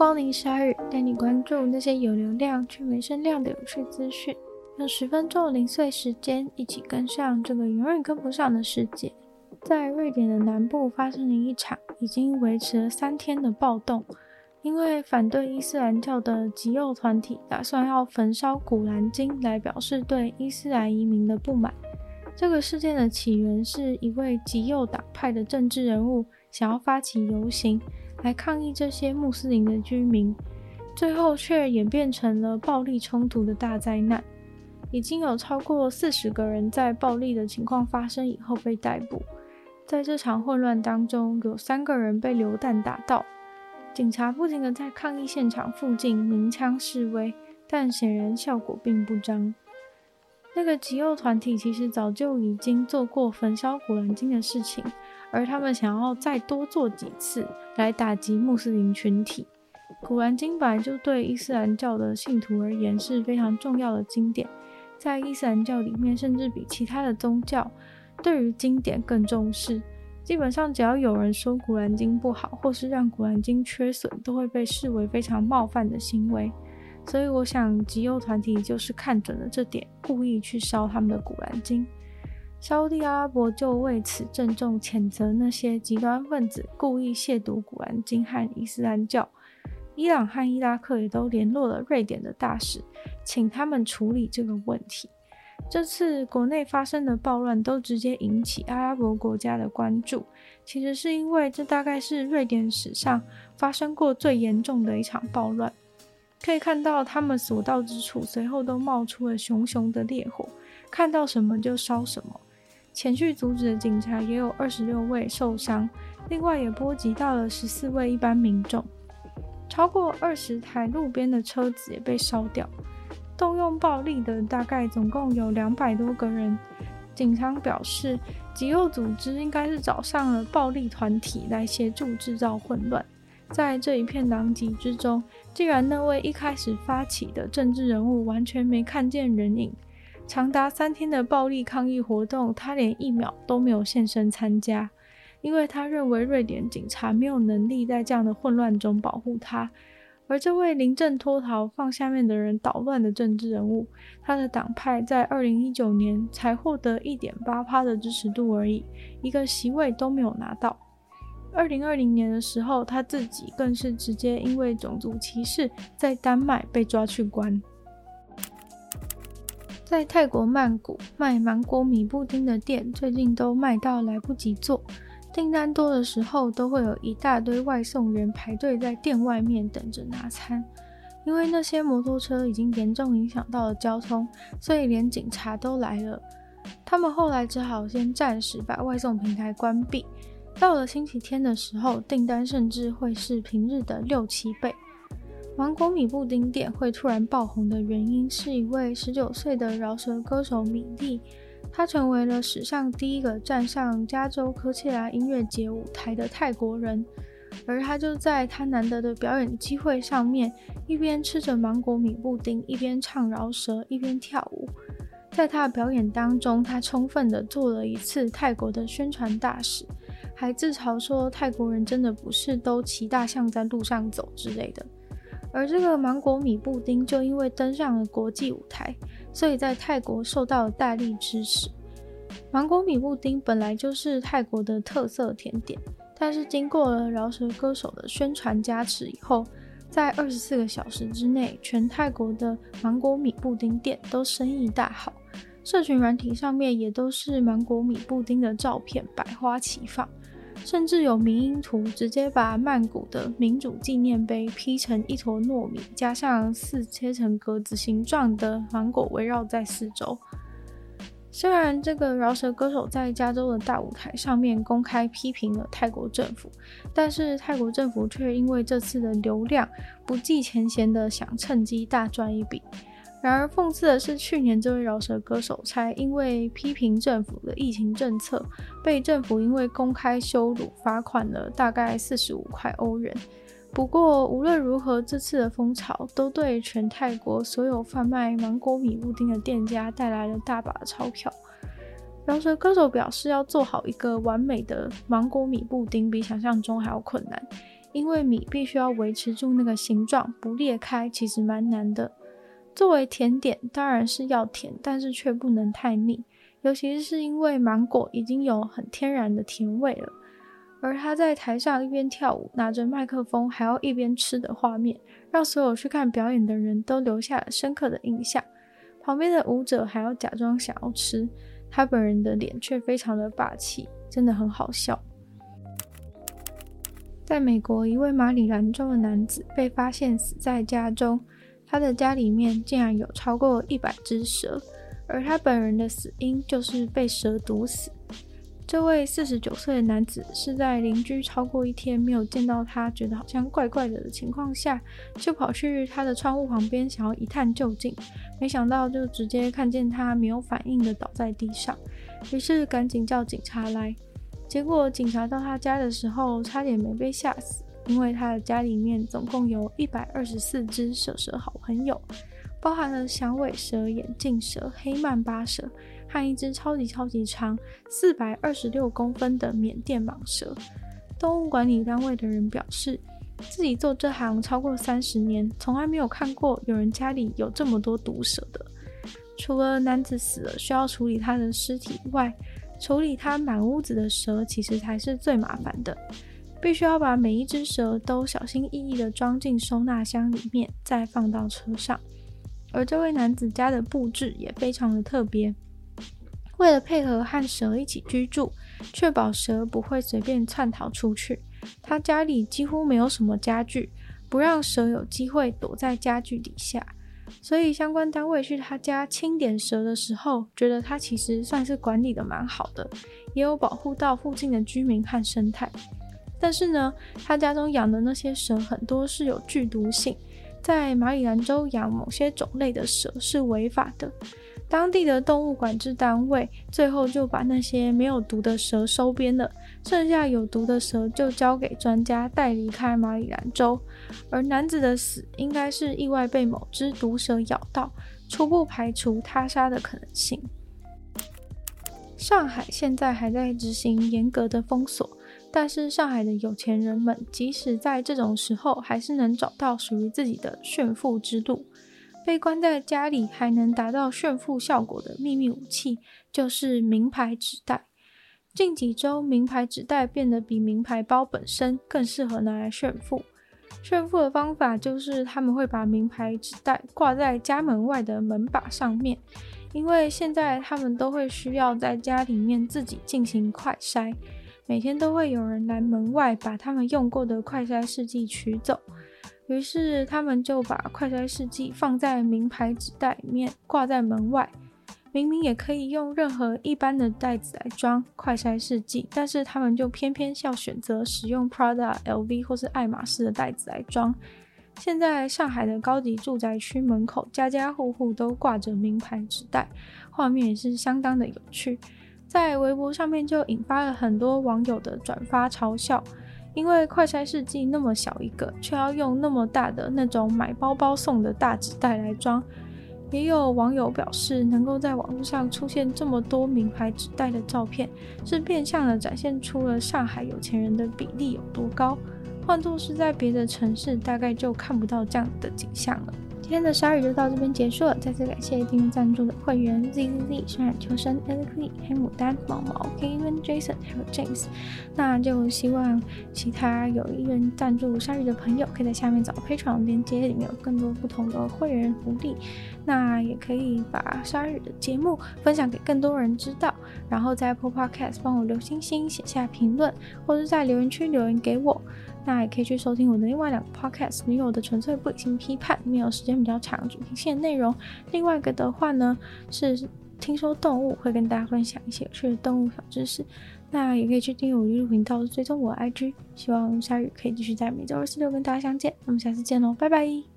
光临鲨语，带你关注那些有流量却没声量的有趣资讯。用十分钟零碎时间，一起跟上这个永远跟不上的世界。在瑞典的南部发生了一场已经维持了三天的暴动，因为反对伊斯兰教的极右团体打算要焚烧古兰经来表示对伊斯兰移民的不满。这个事件的起源是一位极右党派的政治人物想要发起游行来抗议这些穆斯林的居民，最后却演变成了暴力冲突的大灾难。已经有超过四十个人在暴力的情况发生以后被逮捕。在这场混乱当中，有三个人被流弹打到。警察不停地在抗议现场附近鸣枪示威，但显然效果并不彰。那个极右团体其实早就已经做过焚烧古兰经的事情，而他们想要再多做几次来打击穆斯林群体。古兰经本来就对伊斯兰教的信徒而言是非常重要的经典，在伊斯兰教里面，甚至比其他的宗教对于经典更重视。基本上，只要有人说古兰经不好，或是让古兰经缺损，都会被视为非常冒犯的行为。所以我想，极右团体就是看准了这点，故意去烧他们的古兰经。沙乌地阿拉伯就为此郑重谴责那些极端分子故意亵渎古兰经和伊斯兰教。伊朗和伊拉克也都联络了瑞典的大使，请他们处理这个问题。这次国内发生的暴乱都直接引起阿拉伯国家的关注，其实是因为这大概是瑞典史上发生过最严重的一场暴乱。可以看到，他们所到之处，随后都冒出了熊熊的烈火，看到什么就烧什么。前去阻止的警察也有二十六位受伤，另外也波及到了十四位一般民众，超过二十台路边的车子也被烧掉。动用暴力的大概总共有两百多个人。警方表示，极右组织应该是找上了暴力团体来协助制造混乱。在这一片狼藉之中，竟然那位一开始发起的政治人物完全没看见人影。长达三天的暴力抗议活动，他连一秒都没有现身参加，因为他认为瑞典警察没有能力在这样的混乱中保护他。而这位临阵脱逃、放下面的人捣乱的政治人物，他的党派在二零一九年才获得一点八趴的支持度而已，一个席位都没有拿到。二零二零年的时候，他自己更是直接因为种族歧视，在丹麦被抓去关。在泰国曼谷卖芒果米布丁的店，最近都卖到来不及做，订单多的时候，都会有一大堆外送员排队在店外面等着拿餐。因为那些摩托车已经严重影响到了交通，所以连警察都来了。他们后来只好先暂时把外送平台关闭。到了星期天的时候，订单甚至会是平日的六七倍。芒果米布丁店会突然爆红的原因，是一位十九岁的饶舌歌手米莉，他成为了史上第一个站上加州科切拉音乐节舞台的泰国人。而他就在他难得的表演机会上面，一边吃着芒果米布丁，一边唱饶舌，一边跳舞。在他的表演当中，他充分的做了一次泰国的宣传大使。还自嘲说泰国人真的不是都骑大象在路上走之类的，而这个芒果米布丁就因为登上了国际舞台，所以在泰国受到了大力支持。芒果米布丁本来就是泰国的特色甜点，但是经过了饶舌歌手的宣传加持以后，在二十四个小时之内，全泰国的芒果米布丁店都生意大好。社群软体上面也都是芒果米布丁的照片，百花齐放。甚至有迷因图直接把曼谷的民主纪念碑 P 成一坨糯米，加上四切成格子形状的芒果围绕在四周。虽然这个饶舌歌手在加州的大舞台上面公开批评了泰国政府，但是泰国政府却因为这次的流量不计前嫌的想趁机大赚一笔。然而讽刺的是，去年这位饶舌歌手才因为批评政府的疫情政策，被政府因为公开羞辱罚款了大概四十五块欧元。不过无论如何，这次的风潮都对全泰国所有贩卖芒果米布丁的店家带来了大把的钞票。饶舌歌手表示，要做好一个完美的芒果米布丁，比想象中还要困难。因为米必须要维持住那个形状不裂开，其实蛮难的。作为甜点，当然是要甜，但是却不能太腻，尤其是因为芒果已经有很天然的甜味了。而他在台上一边跳舞，拿着麦克风，还要一边吃的画面，让所有去看表演的人都留下了深刻的印象。旁边的舞者还要假装想要吃，他本人的脸却非常的霸气，真的很好笑。在美国，一位马里兰州的男子被发现死在家中，他的家里面竟然有超过一百只蛇，而他本人的死因就是被蛇毒死。这位四十九岁的男子是在邻居超过一天没有见到他，觉得好像怪怪的的情况下，就跑去他的窗户旁边想要一探究竟，没想到就直接看见他没有反应的倒在地上，于是赶紧叫警察来。结果警察到他家的时候，差点没被吓死，因为他的家里面总共有一百二十四只蛇蛇好朋友，包含了响尾蛇、眼镜蛇、黑曼巴蛇。和一只超级超级长、四百二十六公分的缅甸蟒蛇。动物管理单位的人表示，自己做这行超过三十年，从来没有看过有人家里有这么多毒蛇的。除了男子死了需要处理他的尸体外，处理他满屋子的蛇其实才是最麻烦的。必须要把每一只蛇都小心翼翼地装进收纳箱里面，再放到车上。而这位男子家的布置也非常的特别。为了配合和蛇一起居住，确保蛇不会随便窜逃出去，他家里几乎没有什么家具，不让蛇有机会躲在家具底下。所以相关单位去他家清点蛇的时候，觉得他其实算是管理得蛮好的，也有保护到附近的居民和生态。但是呢，他家中养的那些蛇很多是有剧毒性，在马里兰州养某些种类的蛇是违法的。当地的动物管制单位最后就把那些没有毒的蛇收编了，剩下有毒的蛇就交给专家带离开马里兰州。而男子的死应该是意外被某只毒蛇咬到，初步排除他杀的可能性。上海现在还在执行严格的封锁，但是上海的有钱人们即使在这种时候，还是能找到属于自己的炫富之路。被关在家里还能达到炫富效果的秘密武器，就是名牌纸袋。近几周，名牌纸袋变得比名牌包本身更适合拿来炫富。炫富的方法就是他们会把名牌纸袋挂在家门外的门把上面，因为现在他们都会需要在家里面自己进行快筛，每天都会有人来门外把他们用过的快筛试剂取走。于是他们就把快筛试剂放在名牌纸袋里面，挂在门外。明明也可以用任何一般的袋子来装快筛试剂，但是他们就偏偏要选择使用 Prada、LV 或是爱马仕的袋子来装。现在上海的高级住宅区门口，家家户户都挂着名牌纸袋，画面也是相当的有趣。在微博上面就引发了很多网友的转发嘲笑。因为快筛试剂那么小一个，却要用那么大的那种买包包送的大纸袋来装。也有网友表示，能够在网络上出现这么多名牌纸袋的照片，是变相的展现出了上海有钱人的比例有多高。换作是在别的城市，大概就看不到这样的景象了。今天的鲨鱼就到这边结束了，再次感谢订阅赞助的会员 Z Z Z、泫然求生、Alex、黑牡丹、毛毛、Kevin、Jason 还有 James。那就希望其他有意愿赞助鲨鱼的朋友，可以在下面找 Patreon 连接，里面有更多不同的会员福利。那也可以把鲨鱼的节目分享给更多人知道，然后在 Apple Podcast 帮我留星星、写下评论，或者在留言区留言给我。那也可以去收听我的另外两个 podcast，女友的纯粹不理性批判，没有时间比较长主题线内容。另外一个的话呢，是听说动物，会跟大家分享一些有趣的动物小知识。那也可以去订阅我的 YouTube 频道，追踪我的 IG。希望下雨可以继续在每周二、四、六跟大家相见。那么下次见喽，拜拜。